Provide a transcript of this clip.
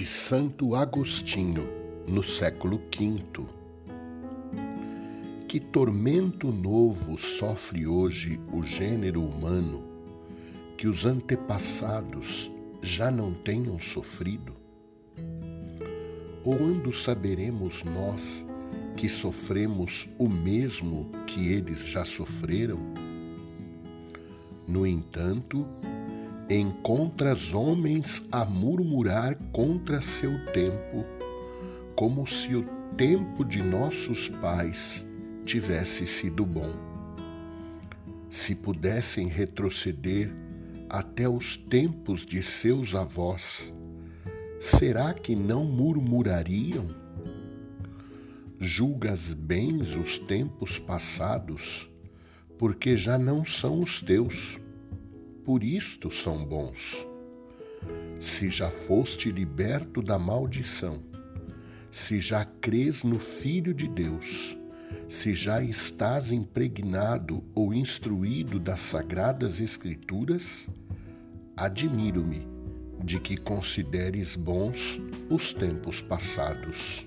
Santo Agostinho, no século V. Que tormento novo sofre hoje o gênero humano que os antepassados já não tenham sofrido? Ou ando saberemos nós que sofremos o mesmo que eles já sofreram? No entanto, encontras homens a murmurar contra seu tempo, como se o tempo de nossos pais tivesse sido bom. Se pudessem retroceder até os tempos de seus avós, será que não murmurariam? Julgas bens os tempos passados, porque já não são os teus por isto são bons. Se já foste liberto da maldição, se já crês no Filho de Deus, se já estás impregnado ou instruído das sagradas Escrituras, admiro-me de que consideres bons os tempos passados.